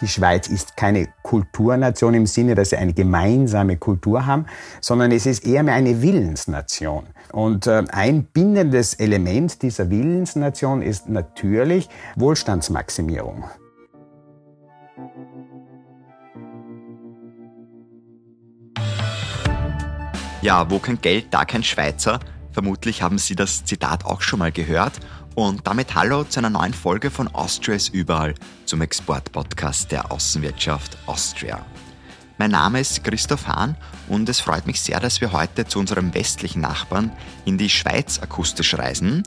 Die Schweiz ist keine Kulturnation im Sinne, dass sie eine gemeinsame Kultur haben, sondern es ist eher mehr eine Willensnation. Und äh, ein bindendes Element dieser Willensnation ist natürlich Wohlstandsmaximierung. Ja, wo kein Geld, da kein Schweizer. Vermutlich haben Sie das Zitat auch schon mal gehört. Und damit hallo zu einer neuen Folge von Austria ist überall zum Exportpodcast der Außenwirtschaft Austria. Mein Name ist Christoph Hahn und es freut mich sehr, dass wir heute zu unserem westlichen Nachbarn in die Schweiz akustisch reisen.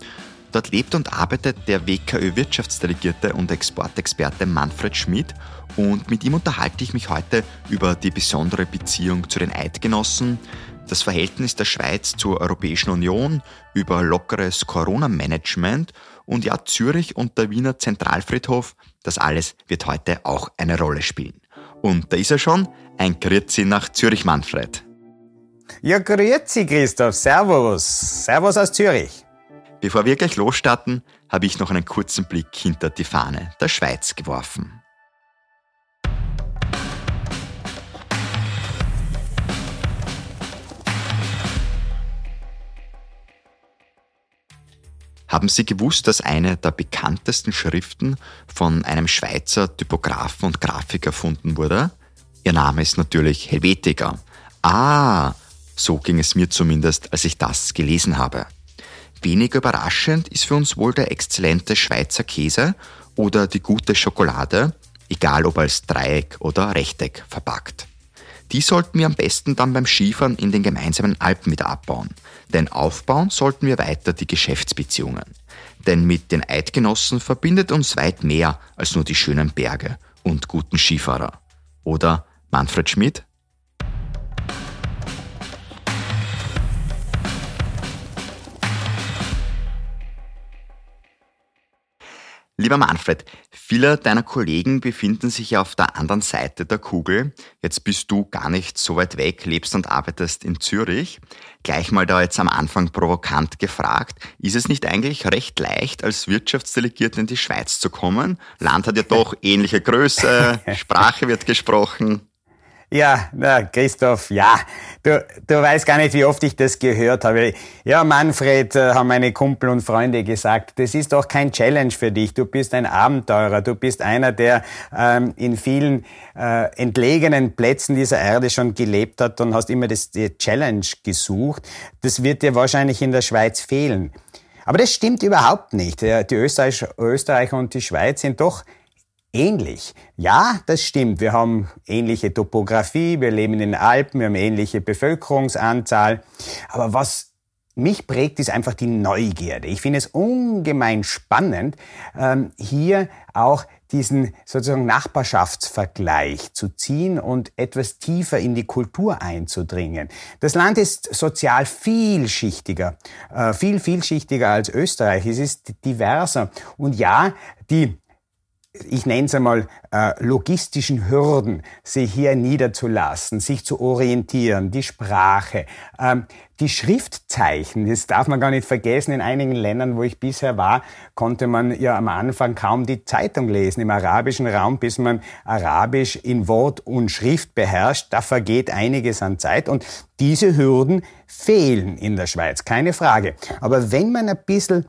Dort lebt und arbeitet der WKÖ Wirtschaftsdelegierte und Exportexperte Manfred Schmidt und mit ihm unterhalte ich mich heute über die besondere Beziehung zu den Eidgenossen, das Verhältnis der Schweiz zur Europäischen Union, über lockeres Corona-Management und ja, Zürich und der Wiener Zentralfriedhof, das alles wird heute auch eine Rolle spielen. Und da ist er schon, ein Grüezi nach Zürich, Manfred. Ja, grüezi, Christoph. Servus. Servus aus Zürich. Bevor wir gleich losstarten, habe ich noch einen kurzen Blick hinter die Fahne der Schweiz geworfen. Haben Sie gewusst, dass eine der bekanntesten Schriften von einem Schweizer Typografen und Grafiker erfunden wurde? Ihr Name ist natürlich Helvetica. Ah, so ging es mir zumindest, als ich das gelesen habe. Weniger überraschend ist für uns wohl der exzellente Schweizer Käse oder die gute Schokolade, egal ob als Dreieck oder Rechteck verpackt. Die sollten wir am besten dann beim Skifahren in den gemeinsamen Alpen wieder abbauen. Denn aufbauen sollten wir weiter die Geschäftsbeziehungen. Denn mit den Eidgenossen verbindet uns weit mehr als nur die schönen Berge und guten Skifahrer. Oder Manfred Schmidt? Lieber Manfred, viele deiner Kollegen befinden sich auf der anderen Seite der Kugel. Jetzt bist du gar nicht so weit weg, lebst und arbeitest in Zürich. Gleich mal da jetzt am Anfang provokant gefragt, ist es nicht eigentlich recht leicht, als Wirtschaftsdelegierter in die Schweiz zu kommen? Land hat ja doch ähnliche Größe, Sprache wird gesprochen. Ja, na, Christoph, ja, du, du weißt gar nicht, wie oft ich das gehört habe. Ja, Manfred, äh, haben meine Kumpel und Freunde gesagt, das ist doch kein Challenge für dich. Du bist ein Abenteurer. Du bist einer, der ähm, in vielen äh, entlegenen Plätzen dieser Erde schon gelebt hat und hast immer das die Challenge gesucht. Das wird dir wahrscheinlich in der Schweiz fehlen. Aber das stimmt überhaupt nicht. Die Österreich, Österreicher und die Schweiz sind doch ähnlich. Ja, das stimmt. Wir haben ähnliche Topografie, wir leben in den Alpen, wir haben ähnliche Bevölkerungsanzahl. Aber was mich prägt, ist einfach die Neugierde. Ich finde es ungemein spannend, ähm, hier auch diesen sozusagen Nachbarschaftsvergleich zu ziehen und etwas tiefer in die Kultur einzudringen. Das Land ist sozial vielschichtiger, äh, viel vielschichtiger als Österreich. Es ist diverser. Und ja, die ich nenne es einmal, äh, logistischen Hürden, sich hier niederzulassen, sich zu orientieren, die Sprache, ähm, die Schriftzeichen, das darf man gar nicht vergessen. In einigen Ländern, wo ich bisher war, konnte man ja am Anfang kaum die Zeitung lesen im arabischen Raum, bis man Arabisch in Wort und Schrift beherrscht. Da vergeht einiges an Zeit und diese Hürden fehlen in der Schweiz, keine Frage. Aber wenn man ein bisschen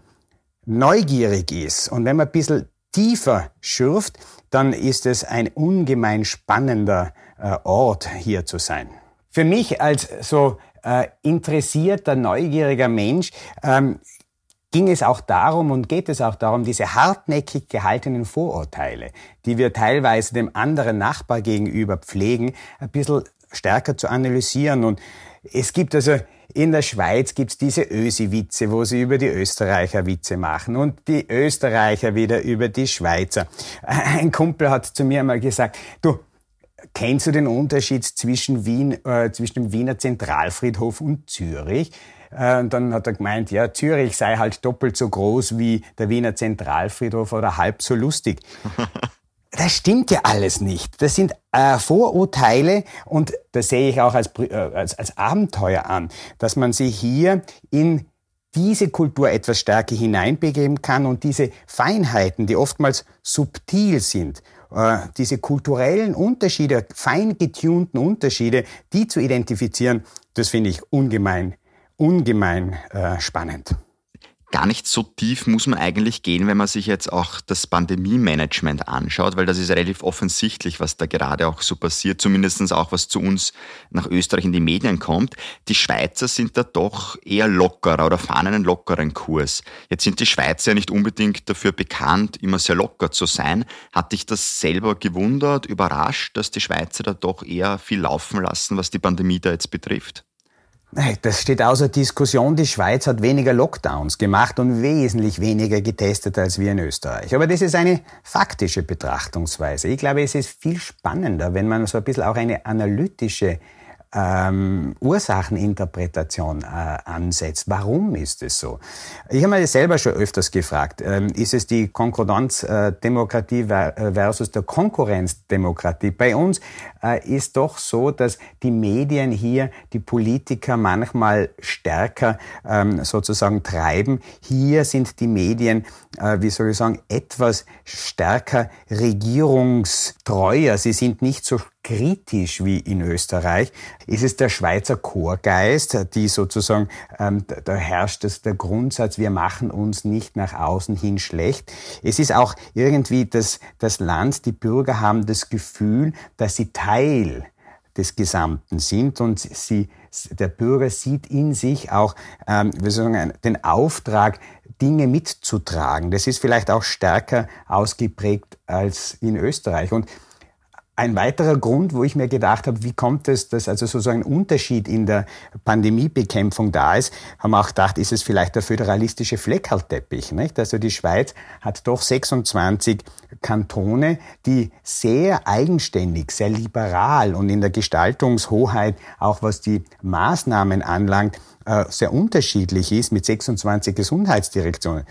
neugierig ist und wenn man ein bisschen tiefer schürft, dann ist es ein ungemein spannender äh, Ort hier zu sein. Für mich als so äh, interessierter, neugieriger Mensch ähm, ging es auch darum und geht es auch darum, diese hartnäckig gehaltenen Vorurteile, die wir teilweise dem anderen Nachbar gegenüber pflegen, ein bisschen stärker zu analysieren. Und es gibt also in der Schweiz gibt's diese Ösi-Witze, wo sie über die Österreicher Witze machen und die Österreicher wieder über die Schweizer. Ein Kumpel hat zu mir mal gesagt, du, kennst du den Unterschied zwischen Wien, äh, zwischen dem Wiener Zentralfriedhof und Zürich? Äh, und dann hat er gemeint, ja, Zürich sei halt doppelt so groß wie der Wiener Zentralfriedhof oder halb so lustig. das stimmt ja alles nicht. Das sind äh, Vorurteile und das sehe ich auch als, äh, als, als Abenteuer an, dass man sich hier in diese Kultur etwas stärker hineinbegeben kann und diese Feinheiten, die oftmals subtil sind, äh, diese kulturellen Unterschiede, fein getunten Unterschiede, die zu identifizieren, das finde ich ungemein, ungemein äh, spannend gar nicht so tief muss man eigentlich gehen, wenn man sich jetzt auch das Pandemie-Management anschaut, weil das ist relativ offensichtlich, was da gerade auch so passiert, zumindest auch was zu uns nach Österreich in die Medien kommt. Die Schweizer sind da doch eher lockerer oder fahren einen lockeren Kurs. Jetzt sind die Schweizer ja nicht unbedingt dafür bekannt, immer sehr locker zu sein. Hat dich das selber gewundert, überrascht, dass die Schweizer da doch eher viel laufen lassen, was die Pandemie da jetzt betrifft? Das steht außer Diskussion. Die Schweiz hat weniger Lockdowns gemacht und wesentlich weniger getestet als wir in Österreich. Aber das ist eine faktische Betrachtungsweise. Ich glaube, es ist viel spannender, wenn man so ein bisschen auch eine analytische ähm, Ursacheninterpretation äh, ansetzt. Warum ist es so? Ich habe mir selber schon öfters gefragt, ähm, ist es die Konkordanzdemokratie äh, versus der Konkurrenzdemokratie? Bei uns äh, ist doch so, dass die Medien hier die Politiker manchmal stärker ähm, sozusagen treiben. Hier sind die Medien, äh, wie soll ich sagen, etwas stärker regierungstreuer. Sie sind nicht so kritisch wie in Österreich. Ist es der Schweizer Chorgeist, die sozusagen, ähm, da herrscht es der Grundsatz, wir machen uns nicht nach außen hin schlecht. Es ist auch irgendwie das, das Land, die Bürger haben das Gefühl, dass sie Teil des Gesamten sind und sie, der Bürger sieht in sich auch ähm, wie sagen, den Auftrag, Dinge mitzutragen. Das ist vielleicht auch stärker ausgeprägt als in Österreich. Und ein weiterer Grund, wo ich mir gedacht habe, wie kommt es, dass also so ein Unterschied in der Pandemiebekämpfung da ist, haben wir auch gedacht, ist es vielleicht der föderalistische Fleckerlteppich. Nicht? Also die Schweiz hat doch 26 Kantone, die sehr eigenständig, sehr liberal und in der Gestaltungshoheit, auch was die Maßnahmen anlangt, äh, sehr unterschiedlich ist mit 26 Gesundheitsdirektionen.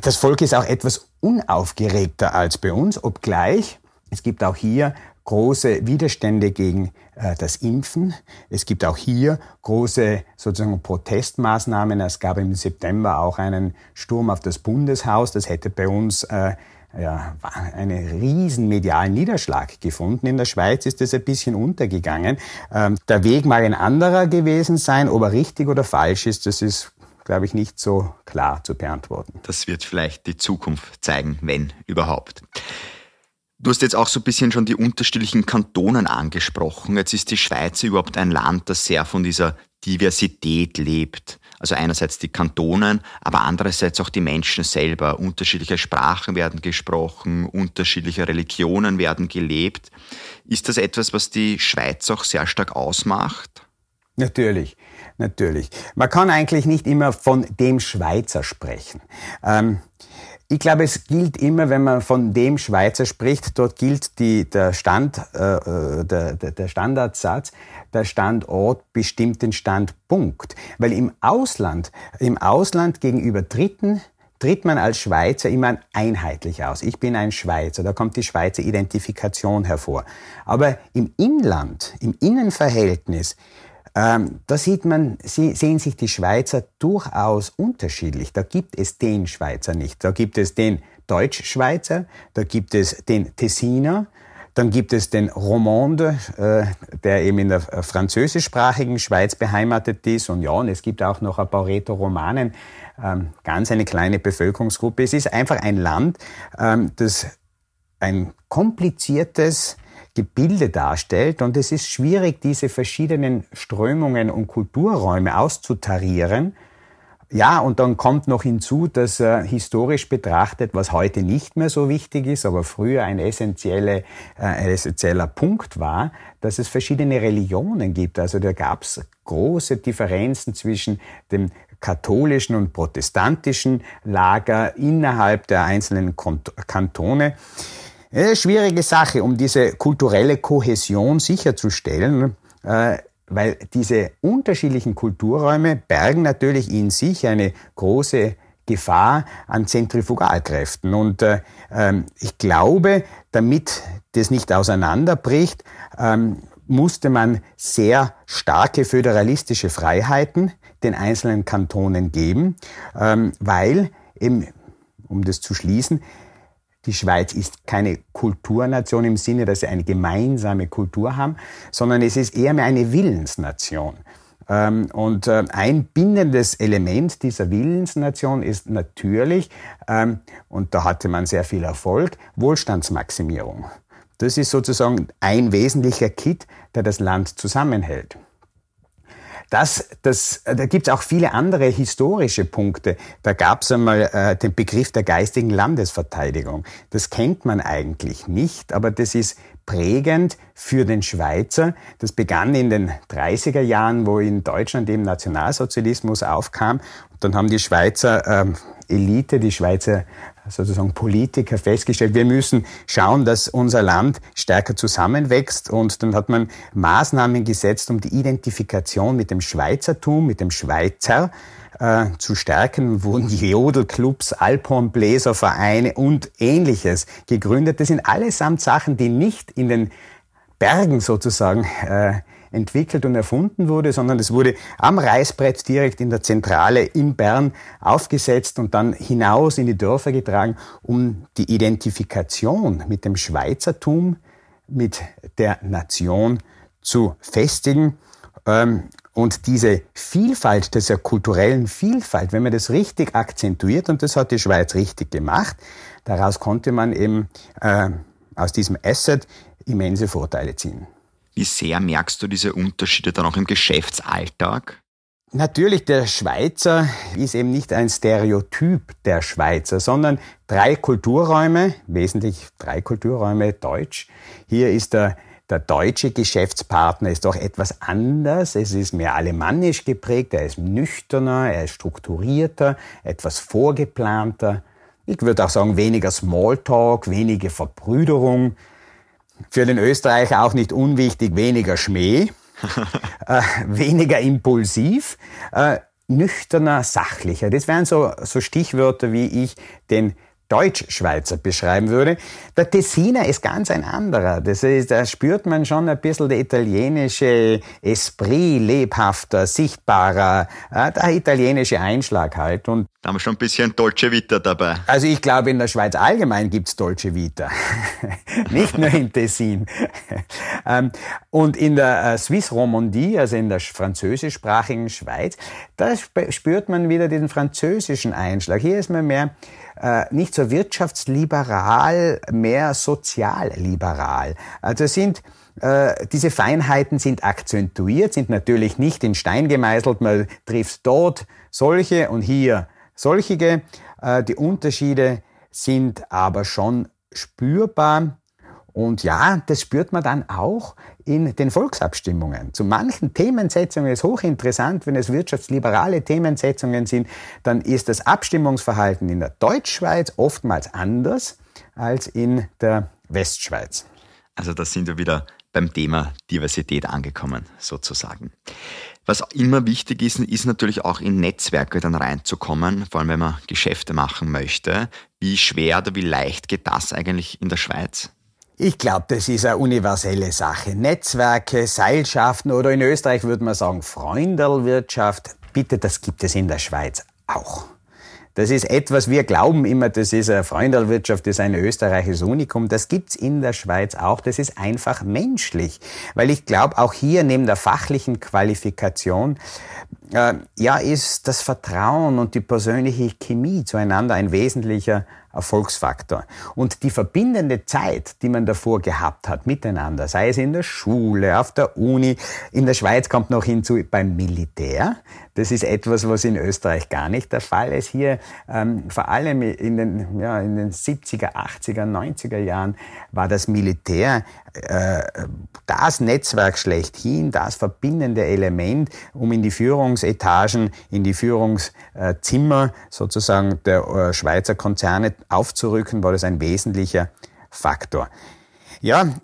Das Volk ist auch etwas unaufgeregter als bei uns, obgleich es gibt auch hier große Widerstände gegen äh, das Impfen. Es gibt auch hier große sozusagen Protestmaßnahmen. Es gab im September auch einen Sturm auf das Bundeshaus. Das hätte bei uns äh, ja, einen riesen medialen Niederschlag gefunden. In der Schweiz ist das ein bisschen untergegangen. Ähm, der Weg mag ein anderer gewesen sein. Ob er richtig oder falsch ist, das ist glaube ich, nicht so klar zu beantworten. Das wird vielleicht die Zukunft zeigen, wenn überhaupt. Du hast jetzt auch so ein bisschen schon die unterschiedlichen Kantonen angesprochen. Jetzt ist die Schweiz überhaupt ein Land, das sehr von dieser Diversität lebt. Also einerseits die Kantonen, aber andererseits auch die Menschen selber. Unterschiedliche Sprachen werden gesprochen, unterschiedliche Religionen werden gelebt. Ist das etwas, was die Schweiz auch sehr stark ausmacht? Natürlich, natürlich. Man kann eigentlich nicht immer von dem Schweizer sprechen. Ähm, ich glaube, es gilt immer, wenn man von dem Schweizer spricht, dort gilt die, der, Stand, äh, äh der, der Standardsatz, der Standort bestimmt den Standpunkt. Weil im Ausland, im Ausland gegenüber Dritten tritt man als Schweizer immer einheitlich aus. Ich bin ein Schweizer, da kommt die Schweizer Identifikation hervor. Aber im Inland, im Innenverhältnis, ähm, da sieht man, sehen sich die Schweizer durchaus unterschiedlich. Da gibt es den Schweizer nicht. Da gibt es den Deutschschweizer, da gibt es den Tessiner, dann gibt es den Romande, äh, der eben in der französischsprachigen Schweiz beheimatet ist. Und ja, und es gibt auch noch ein paar Rätoromanen, ähm, ganz eine kleine Bevölkerungsgruppe. Es ist einfach ein Land, ähm, das ein kompliziertes, Gebilde darstellt. Und es ist schwierig, diese verschiedenen Strömungen und Kulturräume auszutarieren. Ja, und dann kommt noch hinzu, dass äh, historisch betrachtet, was heute nicht mehr so wichtig ist, aber früher ein, essentielle, äh, ein essentieller Punkt war, dass es verschiedene Religionen gibt. Also da gab es große Differenzen zwischen dem katholischen und protestantischen Lager innerhalb der einzelnen Kantone. Eine schwierige Sache, um diese kulturelle Kohäsion sicherzustellen, äh, weil diese unterschiedlichen Kulturräume bergen natürlich in sich eine große Gefahr an Zentrifugalkräften. Und äh, ähm, ich glaube, damit das nicht auseinanderbricht, ähm, musste man sehr starke föderalistische Freiheiten den einzelnen Kantonen geben, ähm, weil eben, um das zu schließen, die Schweiz ist keine Kulturnation im Sinne, dass sie eine gemeinsame Kultur haben, sondern es ist eher mehr eine Willensnation. Ähm, und äh, ein bindendes Element dieser Willensnation ist natürlich, ähm, und da hatte man sehr viel Erfolg, Wohlstandsmaximierung. Das ist sozusagen ein wesentlicher Kit, der das Land zusammenhält. Das, das, da gibt es auch viele andere historische Punkte. Da gab es einmal äh, den Begriff der geistigen Landesverteidigung. Das kennt man eigentlich nicht, aber das ist prägend für den Schweizer. Das begann in den 30er Jahren, wo in Deutschland eben Nationalsozialismus aufkam. Und dann haben die Schweizer ähm, Elite, die Schweizer sozusagen Politiker festgestellt, wir müssen schauen, dass unser Land stärker zusammenwächst. Und dann hat man Maßnahmen gesetzt, um die Identifikation mit dem Schweizertum, mit dem Schweizer äh, zu stärken, wurden Jodelclubs, Alphornbläservereine und ähnliches gegründet. Das sind allesamt Sachen, die nicht in den Bergen sozusagen äh, entwickelt und erfunden wurde, sondern es wurde am Reißbrett direkt in der Zentrale in Bern aufgesetzt und dann hinaus in die Dörfer getragen, um die Identifikation mit dem Schweizertum, mit der Nation zu festigen. Ähm, und diese Vielfalt, dieser kulturellen Vielfalt, wenn man das richtig akzentuiert, und das hat die Schweiz richtig gemacht, daraus konnte man eben äh, aus diesem Asset immense Vorteile ziehen. Wie sehr merkst du diese Unterschiede dann auch im Geschäftsalltag? Natürlich, der Schweizer ist eben nicht ein Stereotyp der Schweizer, sondern drei Kulturräume, wesentlich drei Kulturräume Deutsch. Hier ist der der deutsche Geschäftspartner ist doch etwas anders. Es ist mehr alemannisch geprägt. Er ist nüchterner, er ist strukturierter, etwas vorgeplanter. Ich würde auch sagen, weniger Smalltalk, weniger Verbrüderung. Für den Österreicher auch nicht unwichtig, weniger Schmäh, äh, weniger impulsiv, äh, nüchterner, sachlicher. Das wären so, so Stichwörter, wie ich den Deutschschweizer beschreiben würde. Der Tessiner ist ganz ein anderer. Das ist, da spürt man schon ein bisschen der italienische Esprit, lebhafter, sichtbarer, äh, der italienische Einschlag halt. Und da haben wir schon ein bisschen Dolce Vita dabei. Also ich glaube, in der Schweiz allgemein gibt's Dolce Vita. Nicht nur in Tessin. Ähm, und in der äh, Swiss Romandie, also in der französischsprachigen Schweiz, da spürt man wieder diesen französischen Einschlag. Hier ist man mehr äh, nicht so wirtschaftsliberal, mehr sozialliberal. Also sind äh, diese Feinheiten sind akzentuiert, sind natürlich nicht in Stein gemeißelt. Man trifft dort solche und hier solche. Äh, die Unterschiede sind aber schon spürbar. Und ja, das spürt man dann auch in den Volksabstimmungen. Zu manchen Themensetzungen ist hochinteressant, wenn es wirtschaftsliberale Themensetzungen sind, dann ist das Abstimmungsverhalten in der Deutschschweiz oftmals anders als in der Westschweiz. Also da sind wir wieder beim Thema Diversität angekommen, sozusagen. Was immer wichtig ist, ist natürlich auch in Netzwerke dann reinzukommen, vor allem wenn man Geschäfte machen möchte. Wie schwer oder wie leicht geht das eigentlich in der Schweiz? Ich glaube, das ist eine universelle Sache. Netzwerke, Seilschaften oder in Österreich würde man sagen Freundelwirtschaft. Bitte, das gibt es in der Schweiz auch. Das ist etwas, wir glauben immer, das ist eine Freundelwirtschaft, das ist ein österreichisches Unikum. Das gibt's in der Schweiz auch. Das ist einfach menschlich. Weil ich glaube, auch hier neben der fachlichen Qualifikation, ja, ist das Vertrauen und die persönliche Chemie zueinander ein wesentlicher Erfolgsfaktor. Und die verbindende Zeit, die man davor gehabt hat miteinander, sei es in der Schule, auf der Uni, in der Schweiz kommt noch hinzu beim Militär. Das ist etwas, was in Österreich gar nicht der Fall ist. Hier ähm, vor allem in den, ja, in den 70er, 80er, 90er Jahren war das Militär das Netzwerk schlechthin, das verbindende Element, um in die Führungsetagen, in die Führungszimmer sozusagen der äh, Schweizer Konzerne aufzurücken, war das ein wesentlicher Faktor. Ja,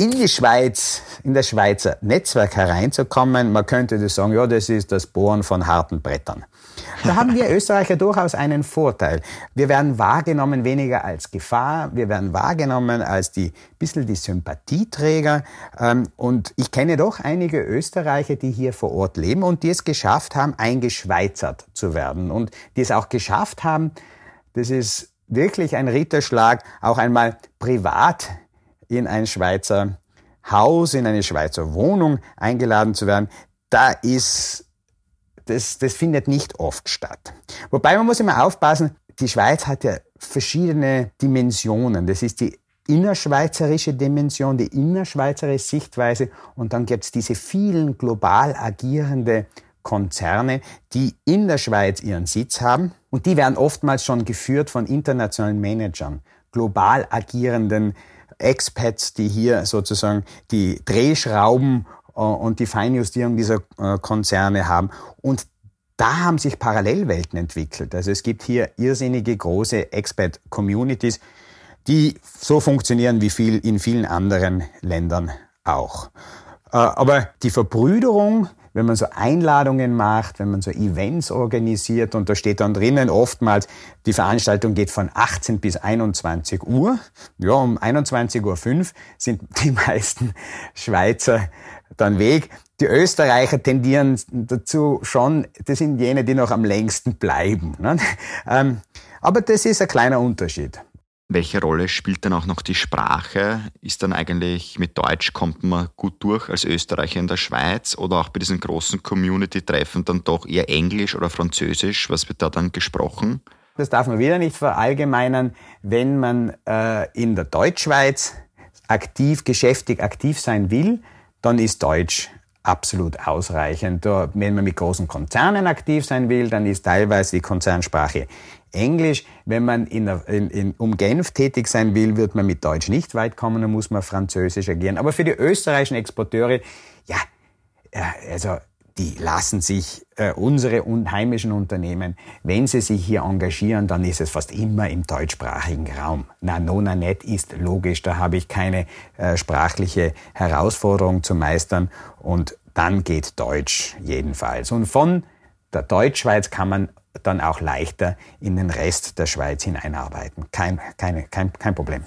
in die Schweiz, in das Schweizer Netzwerk hereinzukommen, man könnte das sagen, ja, das ist das Bohren von harten Brettern. Da haben wir Österreicher durchaus einen Vorteil. Wir werden wahrgenommen weniger als Gefahr, wir werden wahrgenommen als die bisschen die Sympathieträger. Ähm, und ich kenne doch einige Österreicher, die hier vor Ort leben und die es geschafft haben, eingeschweizert zu werden und die es auch geschafft haben, das ist wirklich ein Ritterschlag, auch einmal privat in ein Schweizer Haus, in eine Schweizer Wohnung eingeladen zu werden, da ist, das, das findet nicht oft statt. Wobei man muss immer aufpassen, die Schweiz hat ja verschiedene Dimensionen. Das ist die innerschweizerische Dimension, die innerschweizerische Sichtweise und dann gibt es diese vielen global agierende Konzerne, die in der Schweiz ihren Sitz haben und die werden oftmals schon geführt von internationalen Managern, global agierenden Expats, die hier sozusagen die Drehschrauben äh, und die Feinjustierung dieser äh, Konzerne haben. Und da haben sich Parallelwelten entwickelt. Also es gibt hier irrsinnige große Expat-Communities, die so funktionieren wie viel in vielen anderen Ländern auch. Äh, aber die Verbrüderung wenn man so Einladungen macht, wenn man so Events organisiert und da steht dann drinnen oftmals, die Veranstaltung geht von 18 bis 21 Uhr. Ja, um 21.05 Uhr sind die meisten Schweizer dann weg. Die Österreicher tendieren dazu schon, das sind jene, die noch am längsten bleiben. Ne? Ähm, aber das ist ein kleiner Unterschied. Welche Rolle spielt dann auch noch die Sprache? Ist dann eigentlich mit Deutsch kommt man gut durch als Österreicher in der Schweiz oder auch bei diesen großen Community-Treffen dann doch eher Englisch oder Französisch? Was wird da dann gesprochen? Das darf man wieder nicht verallgemeinern. Wenn man äh, in der Deutschschweiz aktiv, geschäftig aktiv sein will, dann ist Deutsch absolut ausreichend. Wenn man mit großen Konzernen aktiv sein will, dann ist teilweise die Konzernsprache Englisch. Wenn man in, in, in, um Genf tätig sein will, wird man mit Deutsch nicht weit kommen, dann muss man Französisch agieren. Aber für die österreichischen Exporteure, ja, also die lassen sich äh, unsere heimischen Unternehmen, wenn sie sich hier engagieren, dann ist es fast immer im deutschsprachigen Raum. Na, nona net ist logisch, da habe ich keine äh, sprachliche Herausforderung zu meistern und dann geht Deutsch jedenfalls. Und von der Deutschschweiz kann man dann auch leichter in den Rest der Schweiz hineinarbeiten. Kein, keine, kein, kein Problem.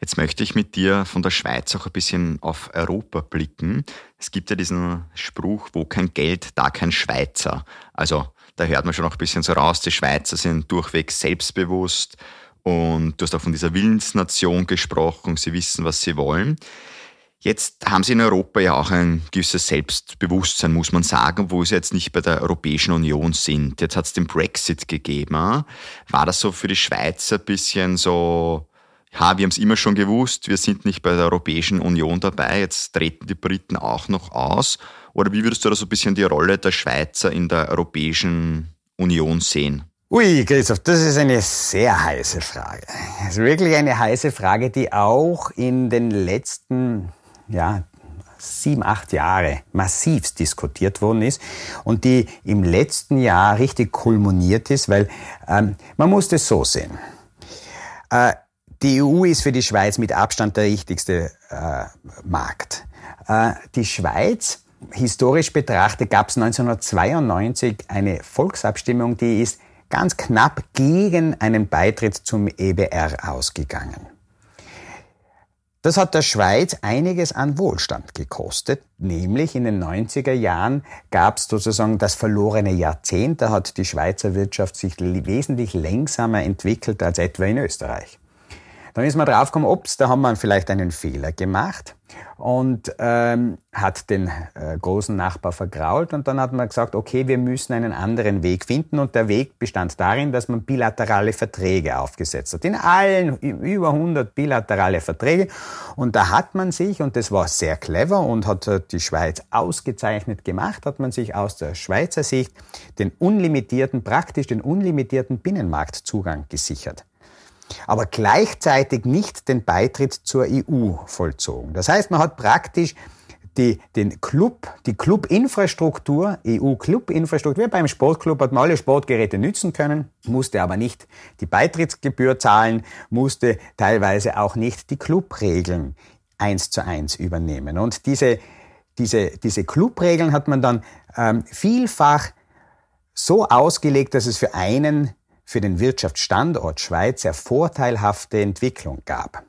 Jetzt möchte ich mit dir von der Schweiz auch ein bisschen auf Europa blicken. Es gibt ja diesen Spruch, wo kein Geld, da kein Schweizer. Also da hört man schon noch ein bisschen so raus, die Schweizer sind durchweg selbstbewusst und du hast auch von dieser Willensnation gesprochen, sie wissen, was sie wollen. Jetzt haben Sie in Europa ja auch ein gewisses Selbstbewusstsein, muss man sagen, wo Sie jetzt nicht bei der Europäischen Union sind. Jetzt hat es den Brexit gegeben. War das so für die Schweizer ein bisschen so, ja, wir haben es immer schon gewusst, wir sind nicht bei der Europäischen Union dabei, jetzt treten die Briten auch noch aus? Oder wie würdest du da so ein bisschen die Rolle der Schweizer in der Europäischen Union sehen? Ui, Christoph, das ist eine sehr heiße Frage. Das ist wirklich eine heiße Frage, die auch in den letzten ja, sieben, acht Jahre massivst diskutiert worden ist und die im letzten Jahr richtig kulminiert ist, weil ähm, man muss das so sehen. Äh, die EU ist für die Schweiz mit Abstand der richtigste äh, Markt. Äh, die Schweiz, historisch betrachtet, gab es 1992 eine Volksabstimmung, die ist ganz knapp gegen einen Beitritt zum EBR ausgegangen. Das hat der Schweiz einiges an Wohlstand gekostet, nämlich in den 90er Jahren gab es sozusagen das verlorene Jahrzehnt, da hat die Schweizer Wirtschaft sich wesentlich längsamer entwickelt als etwa in Österreich. Dann ist man draufgekommen, ups, da haben wir vielleicht einen Fehler gemacht und ähm, hat den äh, großen Nachbar vergrault und dann hat man gesagt, okay, wir müssen einen anderen Weg finden und der Weg bestand darin, dass man bilaterale Verträge aufgesetzt hat. In allen über 100 bilaterale Verträge und da hat man sich, und das war sehr clever und hat äh, die Schweiz ausgezeichnet gemacht, hat man sich aus der Schweizer Sicht den unlimitierten, praktisch den unlimitierten Binnenmarktzugang gesichert aber gleichzeitig nicht den Beitritt zur EU vollzogen. Das heißt, man hat praktisch die, den Club, die Clubinfrastruktur, EU-Clubinfrastruktur, beim Sportclub hat man alle Sportgeräte nützen können, musste aber nicht die Beitrittsgebühr zahlen, musste teilweise auch nicht die Clubregeln eins zu eins übernehmen. Und diese, diese, diese Clubregeln hat man dann ähm, vielfach so ausgelegt, dass es für einen, für den Wirtschaftsstandort Schweiz, sehr vorteilhafte Entwicklung gab.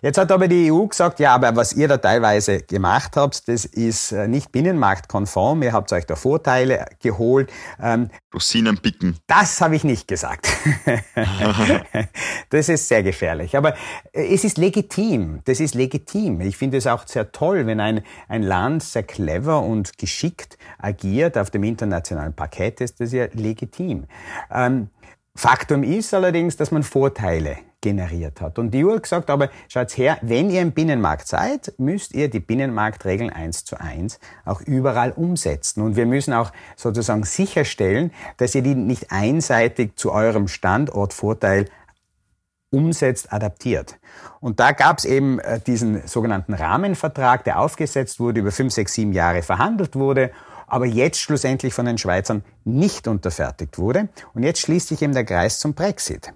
Jetzt hat aber die EU gesagt, ja, aber was ihr da teilweise gemacht habt, das ist äh, nicht binnenmarktkonform. Ihr habt euch da Vorteile geholt. Ähm, Rosinen picken. Das habe ich nicht gesagt. das ist sehr gefährlich. Aber äh, es ist legitim. Das ist legitim. Ich finde es auch sehr toll, wenn ein, ein Land sehr clever und geschickt agiert auf dem internationalen Parkett, ist das ja legitim. Ähm, Faktum ist allerdings, dass man Vorteile generiert hat. Und die EU hat gesagt, aber schaut her, wenn ihr im Binnenmarkt seid, müsst ihr die Binnenmarktregeln eins zu eins auch überall umsetzen. Und wir müssen auch sozusagen sicherstellen, dass ihr die nicht einseitig zu eurem Standortvorteil umsetzt, adaptiert. Und da gab es eben äh, diesen sogenannten Rahmenvertrag, der aufgesetzt wurde, über fünf, sechs, sieben Jahre verhandelt wurde aber jetzt schlussendlich von den Schweizern nicht unterfertigt wurde. Und jetzt schließt sich eben der Kreis zum Brexit.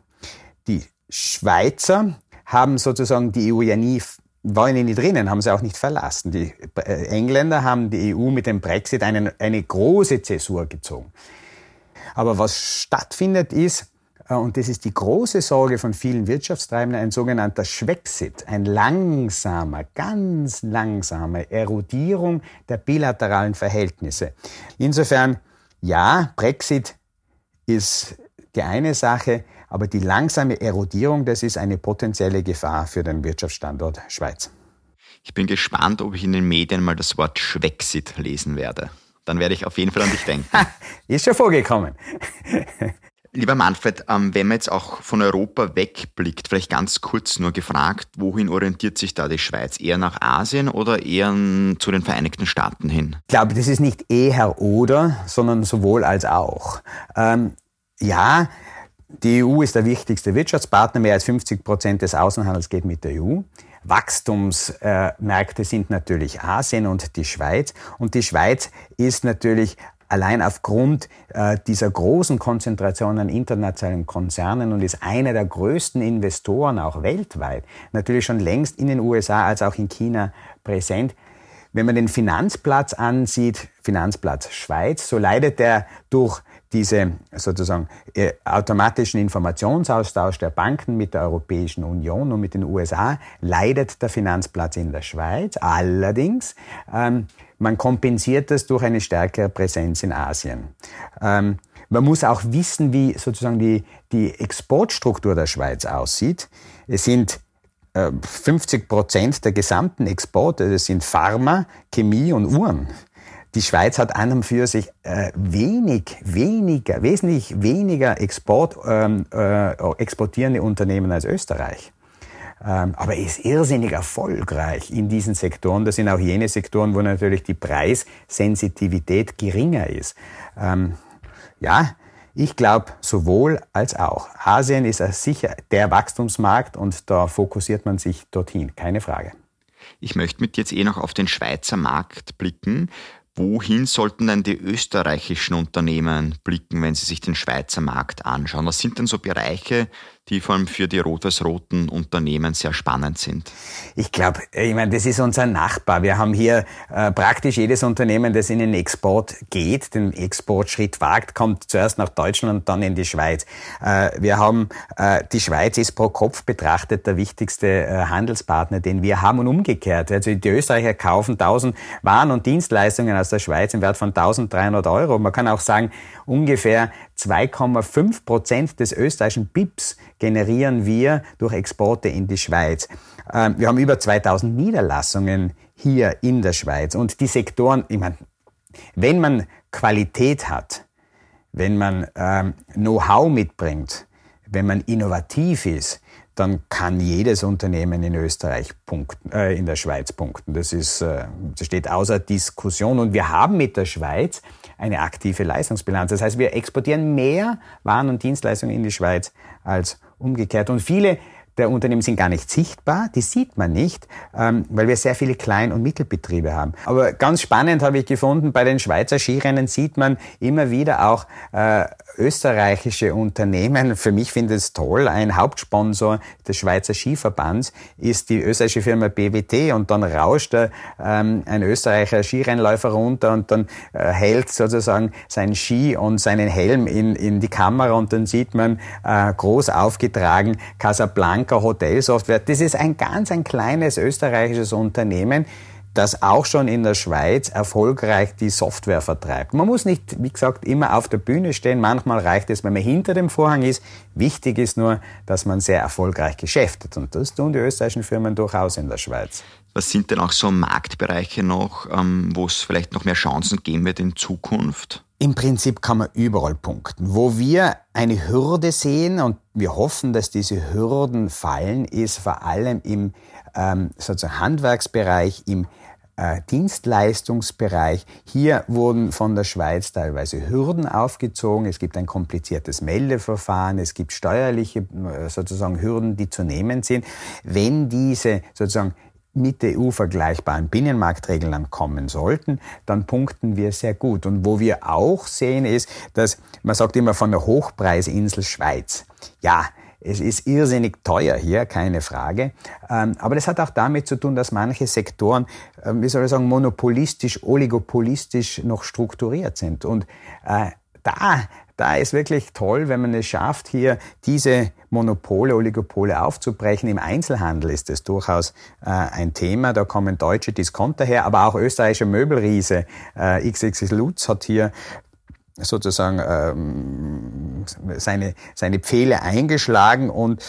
Die Schweizer haben sozusagen die EU ja nie waren ja nie drinnen, haben sie auch nicht verlassen. Die äh, Engländer haben die EU mit dem Brexit eine, eine große Zäsur gezogen. Aber was stattfindet ist, und das ist die große Sorge von vielen Wirtschaftstreibenden, ein sogenannter Schwexit, ein langsamer, ganz langsamer Erodierung der bilateralen Verhältnisse. Insofern, ja, Brexit ist die eine Sache, aber die langsame Erodierung, das ist eine potenzielle Gefahr für den Wirtschaftsstandort Schweiz. Ich bin gespannt, ob ich in den Medien mal das Wort Schwexit lesen werde. Dann werde ich auf jeden Fall an dich denken. ist schon vorgekommen. Lieber Manfred, ähm, wenn man jetzt auch von Europa wegblickt, vielleicht ganz kurz nur gefragt, wohin orientiert sich da die Schweiz? Eher nach Asien oder eher zu den Vereinigten Staaten hin? Ich glaube, das ist nicht eher oder, sondern sowohl als auch. Ähm, ja, die EU ist der wichtigste Wirtschaftspartner. Mehr als 50 Prozent des Außenhandels geht mit der EU. Wachstumsmärkte sind natürlich Asien und die Schweiz. Und die Schweiz ist natürlich allein aufgrund äh, dieser großen Konzentration an internationalen Konzernen und ist einer der größten Investoren auch weltweit, natürlich schon längst in den USA als auch in China präsent. Wenn man den Finanzplatz ansieht, Finanzplatz Schweiz, so leidet er durch diese sozusagen äh, automatischen Informationsaustausch der Banken mit der Europäischen Union und mit den USA leidet der Finanzplatz in der Schweiz. Allerdings, ähm, man kompensiert das durch eine stärkere Präsenz in Asien. Ähm, man muss auch wissen, wie sozusagen die, die Exportstruktur der Schweiz aussieht. Es sind 50 äh, Prozent der gesamten Exporte, das sind Pharma, Chemie und Uhren. Die Schweiz hat an und für sich äh, wenig, weniger, wesentlich weniger Export, ähm, äh, exportierende Unternehmen als Österreich. Ähm, aber ist irrsinnig erfolgreich in diesen Sektoren. Das sind auch jene Sektoren, wo natürlich die Preissensitivität geringer ist. Ähm, ja, ich glaube sowohl als auch. Asien ist sicher der Wachstumsmarkt und da fokussiert man sich dorthin, keine Frage. Ich möchte mit jetzt eh noch auf den Schweizer Markt blicken. Wohin sollten denn die österreichischen Unternehmen blicken, wenn sie sich den Schweizer Markt anschauen? Was sind denn so Bereiche, die vor allem für die rot-weiß-roten Unternehmen sehr spannend sind? Ich glaube, ich meine, das ist unser Nachbar. Wir haben hier äh, praktisch jedes Unternehmen, das in den Export geht, den Exportschritt wagt, kommt zuerst nach Deutschland und dann in die Schweiz. Äh, wir haben, äh, die Schweiz ist pro Kopf betrachtet der wichtigste äh, Handelspartner, den wir haben und umgekehrt. Also die Österreicher kaufen 1000 Waren und Dienstleistungen aus der Schweiz im Wert von 1300 Euro. Man kann auch sagen, ungefähr 2,5 Prozent des österreichischen BIPs generieren wir durch Exporte in die Schweiz. Ähm, wir haben über 2000 Niederlassungen hier in der Schweiz. Und die Sektoren, ich meine, wenn man Qualität hat, wenn man ähm, Know-how mitbringt, wenn man innovativ ist, dann kann jedes Unternehmen in Österreich punkten, äh, in der Schweiz punkten. Das ist, äh, das steht außer Diskussion. Und wir haben mit der Schweiz eine aktive Leistungsbilanz. Das heißt, wir exportieren mehr Waren und Dienstleistungen in die Schweiz als umgekehrt. Und viele der Unternehmen sind gar nicht sichtbar, die sieht man nicht, ähm, weil wir sehr viele Klein- und Mittelbetriebe haben. Aber ganz spannend habe ich gefunden, bei den Schweizer Skirennen sieht man immer wieder auch äh, österreichische Unternehmen. Für mich finde ich es toll. Ein Hauptsponsor des Schweizer Skiverbands ist die österreichische Firma BWT und dann rauscht er, ähm, ein Österreicher Skirennläufer runter und dann äh, hält sozusagen sein Ski und seinen Helm in, in die Kamera und dann sieht man äh, groß aufgetragen Casablanca Hotelsoftware. Das ist ein ganz ein kleines österreichisches Unternehmen das auch schon in der Schweiz erfolgreich die Software vertreibt. Man muss nicht, wie gesagt, immer auf der Bühne stehen. Manchmal reicht es, wenn man hinter dem Vorhang ist. Wichtig ist nur, dass man sehr erfolgreich geschäftet. Und das tun die österreichischen Firmen durchaus in der Schweiz. Was sind denn auch so Marktbereiche noch, ähm, wo es vielleicht noch mehr Chancen geben wird in Zukunft? Im Prinzip kann man überall punkten. Wo wir eine Hürde sehen und wir hoffen, dass diese Hürden fallen, ist vor allem im ähm, sozusagen Handwerksbereich, im äh, Dienstleistungsbereich. Hier wurden von der Schweiz teilweise Hürden aufgezogen. Es gibt ein kompliziertes Meldeverfahren. Es gibt steuerliche äh, sozusagen Hürden, die zu nehmen sind. Wenn diese sozusagen mit der EU vergleichbaren Binnenmarktregeln dann kommen sollten, dann punkten wir sehr gut. Und wo wir auch sehen ist, dass man sagt immer von der Hochpreisinsel Schweiz. Ja, es ist irrsinnig teuer hier, keine Frage. Ähm, aber das hat auch damit zu tun, dass manche Sektoren, ähm, wie soll ich sagen, monopolistisch, oligopolistisch noch strukturiert sind. Und äh, da, da ist wirklich toll, wenn man es schafft, hier diese Monopole, Oligopole aufzubrechen. Im Einzelhandel ist das durchaus äh, ein Thema. Da kommen deutsche Discounter her, aber auch österreichische Möbelriese. Äh, XXX Lutz hat hier sozusagen ähm, seine, seine Pfähle eingeschlagen und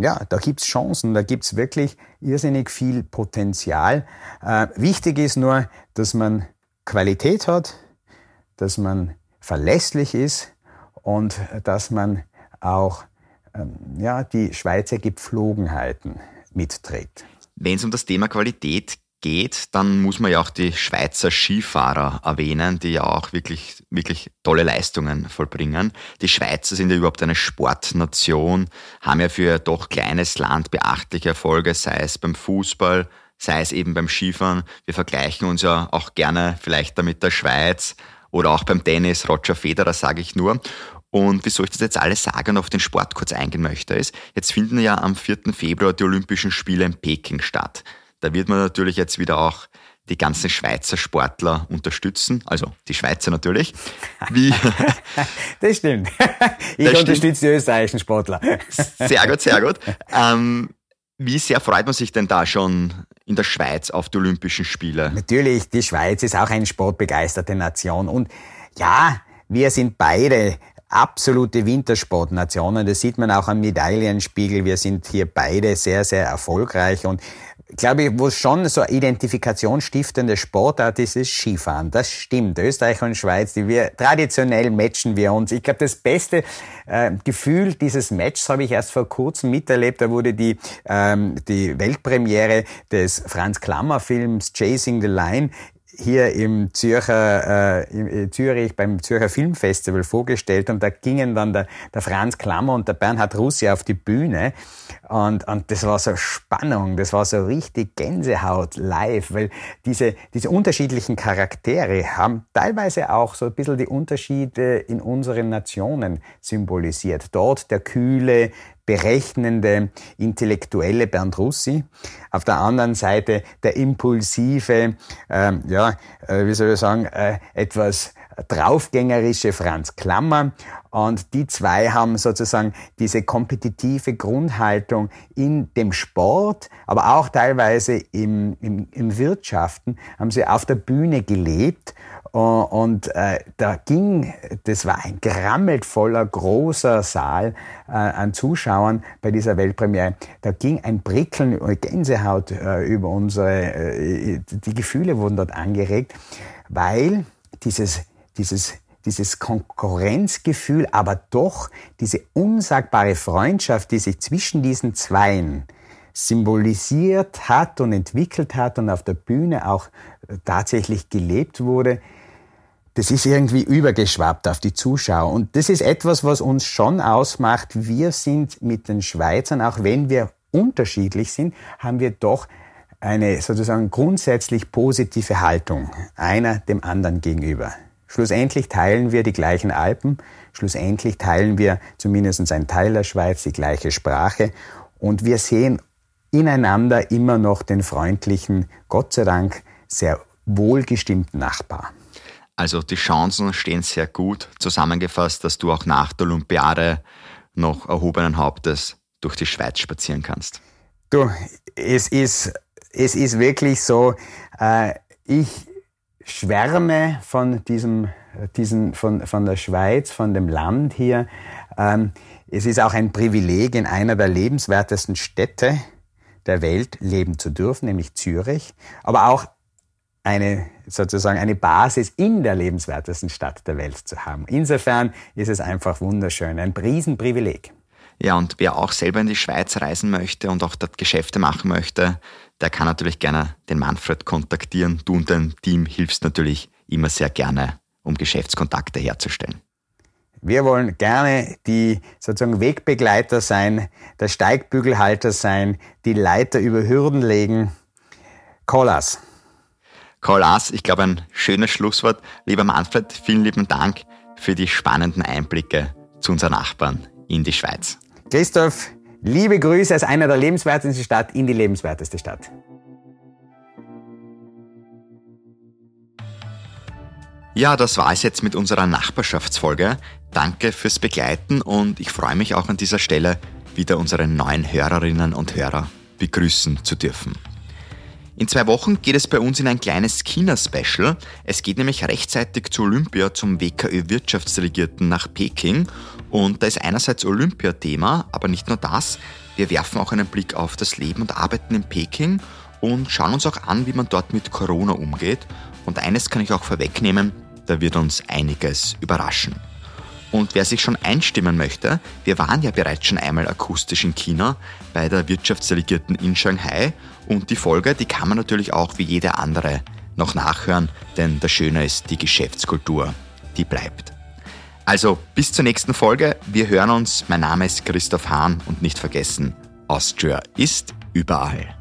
ja, da gibt's Chancen, da gibt's wirklich irrsinnig viel Potenzial. Äh, wichtig ist nur, dass man Qualität hat, dass man verlässlich ist und dass man auch ähm, ja, die Schweizer Gepflogenheiten mitträgt. Wenn es um das Thema Qualität geht, dann muss man ja auch die Schweizer Skifahrer erwähnen, die ja auch wirklich, wirklich tolle Leistungen vollbringen. Die Schweizer sind ja überhaupt eine Sportnation, haben ja für ihr doch kleines Land beachtliche Erfolge, sei es beim Fußball, sei es eben beim Skifahren. Wir vergleichen uns ja auch gerne vielleicht damit der Schweiz oder auch beim Tennis, Roger Federer sage ich nur. Und wieso ich das jetzt alles sage und auf den Sport kurz eingehen möchte, ist, jetzt finden ja am 4. Februar die Olympischen Spiele in Peking statt. Da wird man natürlich jetzt wieder auch die ganzen Schweizer Sportler unterstützen, also die Schweizer natürlich. Wie das stimmt. Ich das unterstütze stimmt. die österreichischen Sportler. Sehr gut, sehr gut. Ähm, wie sehr freut man sich denn da schon in der Schweiz auf die Olympischen Spiele? Natürlich, die Schweiz ist auch eine sportbegeisterte Nation und ja, wir sind beide absolute Wintersportnationen. Das sieht man auch am Medaillenspiegel. Wir sind hier beide sehr, sehr erfolgreich und glaube ich, wo schon so identifikationsstiftende Sportart ist, ist Skifahren. Das stimmt. Österreich und Schweiz, die wir traditionell matchen wir uns. Ich glaube, das beste äh, Gefühl dieses Matches habe ich erst vor kurzem miterlebt. Da wurde die ähm, die Weltpremiere des Franz Klammer Films Chasing the Line hier im Zürcher, äh, in Zürich beim Zürcher Filmfestival vorgestellt und da gingen dann der, der Franz Klammer und der Bernhard Russi auf die Bühne und, und das war so Spannung, das war so richtig Gänsehaut live, weil diese, diese unterschiedlichen Charaktere haben teilweise auch so ein bisschen die Unterschiede in unseren Nationen symbolisiert. Dort der kühle, berechnende, intellektuelle Bernd Russi, auf der anderen Seite der impulsive, ähm, ja, äh, wie soll ich sagen, äh, etwas draufgängerische Franz Klammer. Und die zwei haben sozusagen diese kompetitive Grundhaltung in dem Sport, aber auch teilweise im, im, im Wirtschaften, haben sie auf der Bühne gelebt und äh, da ging, das war ein grammelt voller großer Saal äh, an Zuschauern bei dieser Weltpremiere. Da ging ein Prickeln, Gänsehaut äh, über unsere, äh, die Gefühle wurden dort angeregt, weil dieses, dieses dieses Konkurrenzgefühl, aber doch diese unsagbare Freundschaft, die sich zwischen diesen Zweien symbolisiert hat und entwickelt hat und auf der Bühne auch äh, tatsächlich gelebt wurde, das ist irgendwie übergeschwappt auf die Zuschauer. Und das ist etwas, was uns schon ausmacht. Wir sind mit den Schweizern, auch wenn wir unterschiedlich sind, haben wir doch eine sozusagen grundsätzlich positive Haltung einer dem anderen gegenüber. Schlussendlich teilen wir die gleichen Alpen, schlussendlich teilen wir zumindest ein Teil der Schweiz die gleiche Sprache und wir sehen ineinander immer noch den freundlichen, Gott sei Dank sehr wohlgestimmten Nachbar. Also die Chancen stehen sehr gut zusammengefasst, dass du auch nach der Olympiade noch erhobenen Hauptes durch die Schweiz spazieren kannst. Du, es ist, es ist wirklich so, äh, ich schwärme von diesem, diesen, von, von der Schweiz, von dem Land hier. Ähm, es ist auch ein Privileg, in einer der lebenswertesten Städte der Welt leben zu dürfen, nämlich Zürich, aber auch eine, sozusagen eine Basis in der lebenswertesten Stadt der Welt zu haben. Insofern ist es einfach wunderschön, ein Riesenprivileg. Ja, und wer auch selber in die Schweiz reisen möchte und auch dort Geschäfte machen möchte, der kann natürlich gerne den Manfred kontaktieren. Du und dein Team hilfst natürlich immer sehr gerne, um Geschäftskontakte herzustellen. Wir wollen gerne die sozusagen Wegbegleiter sein, der Steigbügelhalter sein, die Leiter über Hürden legen. Call Call us, ich glaube ein schönes Schlusswort. Lieber Manfred, vielen lieben Dank für die spannenden Einblicke zu unseren Nachbarn in die Schweiz. Christoph, liebe Grüße aus einer der lebenswertesten Stadt in die lebenswerteste Stadt. Ja, das war es jetzt mit unserer Nachbarschaftsfolge. Danke fürs Begleiten und ich freue mich auch an dieser Stelle, wieder unsere neuen Hörerinnen und Hörer begrüßen zu dürfen. In zwei Wochen geht es bei uns in ein kleines China-Special. Es geht nämlich rechtzeitig zu Olympia zum WKÖ-Wirtschaftsdelegierten nach Peking. Und da ist einerseits Olympia Thema, aber nicht nur das. Wir werfen auch einen Blick auf das Leben und Arbeiten in Peking und schauen uns auch an, wie man dort mit Corona umgeht. Und eines kann ich auch vorwegnehmen, da wird uns einiges überraschen. Und wer sich schon einstimmen möchte, wir waren ja bereits schon einmal akustisch in China bei der Wirtschaftsdelegierten in Shanghai und die Folge, die kann man natürlich auch wie jede andere noch nachhören, denn das Schöne ist, die Geschäftskultur, die bleibt. Also bis zur nächsten Folge, wir hören uns. Mein Name ist Christoph Hahn und nicht vergessen, Austria ist überall.